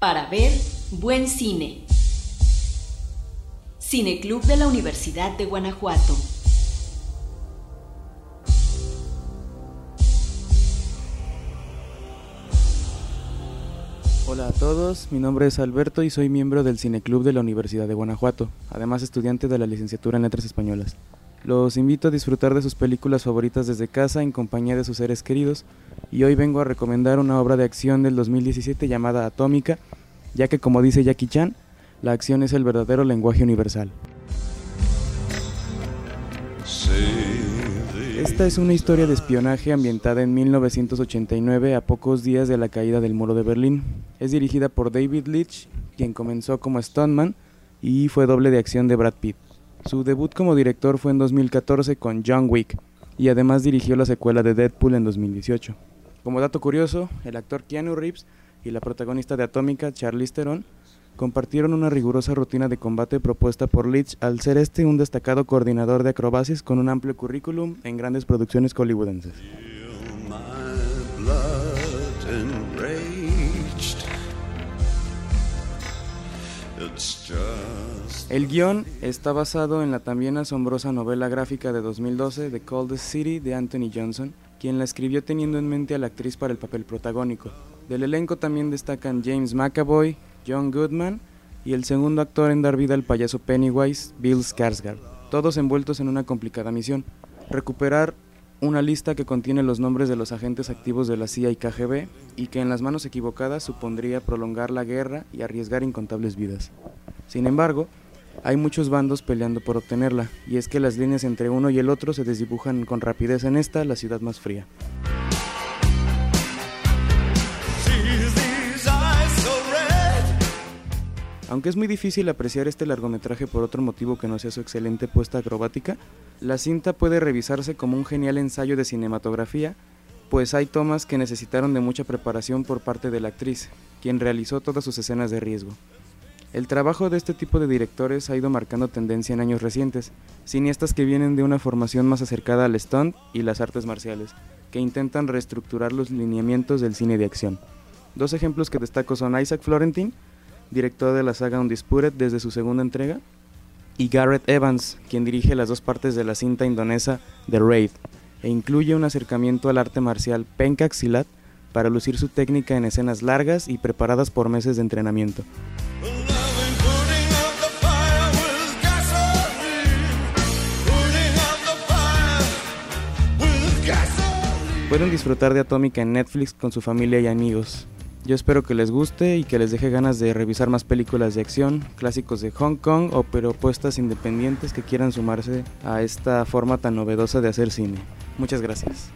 Para ver buen cine. Cineclub de la Universidad de Guanajuato. Hola a todos, mi nombre es Alberto y soy miembro del Cineclub de la Universidad de Guanajuato, además estudiante de la licenciatura en Letras Españolas. Los invito a disfrutar de sus películas favoritas desde casa en compañía de sus seres queridos y hoy vengo a recomendar una obra de acción del 2017 llamada Atómica, ya que como dice Jackie Chan, la acción es el verdadero lenguaje universal. Esta es una historia de espionaje ambientada en 1989 a pocos días de la caída del muro de Berlín. Es dirigida por David Leitch, quien comenzó como stuntman y fue doble de acción de Brad Pitt. Su debut como director fue en 2014 con John Wick y además dirigió la secuela de Deadpool en 2018. Como dato curioso, el actor Keanu Reeves y la protagonista de Atómica, Charlize Theron, compartieron una rigurosa rutina de combate propuesta por Leach al ser este un destacado coordinador de acrobacias con un amplio currículum en grandes producciones hollywoodenses. El guion está basado en la también asombrosa novela gráfica de 2012 The Coldest City de Anthony Johnson, quien la escribió teniendo en mente a la actriz para el papel protagónico. Del elenco también destacan James McAvoy, John Goodman y el segundo actor en dar vida al payaso Pennywise, Bill Skarsgård, todos envueltos en una complicada misión, recuperar una lista que contiene los nombres de los agentes activos de la CIA y KGB y que en las manos equivocadas supondría prolongar la guerra y arriesgar incontables vidas. Sin embargo, hay muchos bandos peleando por obtenerla, y es que las líneas entre uno y el otro se desdibujan con rapidez en esta, la ciudad más fría. Aunque es muy difícil apreciar este largometraje por otro motivo que no sea su excelente puesta acrobática, la cinta puede revisarse como un genial ensayo de cinematografía, pues hay tomas que necesitaron de mucha preparación por parte de la actriz, quien realizó todas sus escenas de riesgo. El trabajo de este tipo de directores ha ido marcando tendencia en años recientes, cineastas que vienen de una formación más acercada al stunt y las artes marciales, que intentan reestructurar los lineamientos del cine de acción. Dos ejemplos que destaco son Isaac Florentin, director de la saga Undisputed desde su segunda entrega, y Garrett Evans, quien dirige las dos partes de la cinta indonesa The Raid, e incluye un acercamiento al arte marcial Pencak Silat para lucir su técnica en escenas largas y preparadas por meses de entrenamiento. Pueden disfrutar de Atómica en Netflix con su familia y amigos. Yo espero que les guste y que les deje ganas de revisar más películas de acción, clásicos de Hong Kong o propuestas independientes que quieran sumarse a esta forma tan novedosa de hacer cine. Muchas gracias.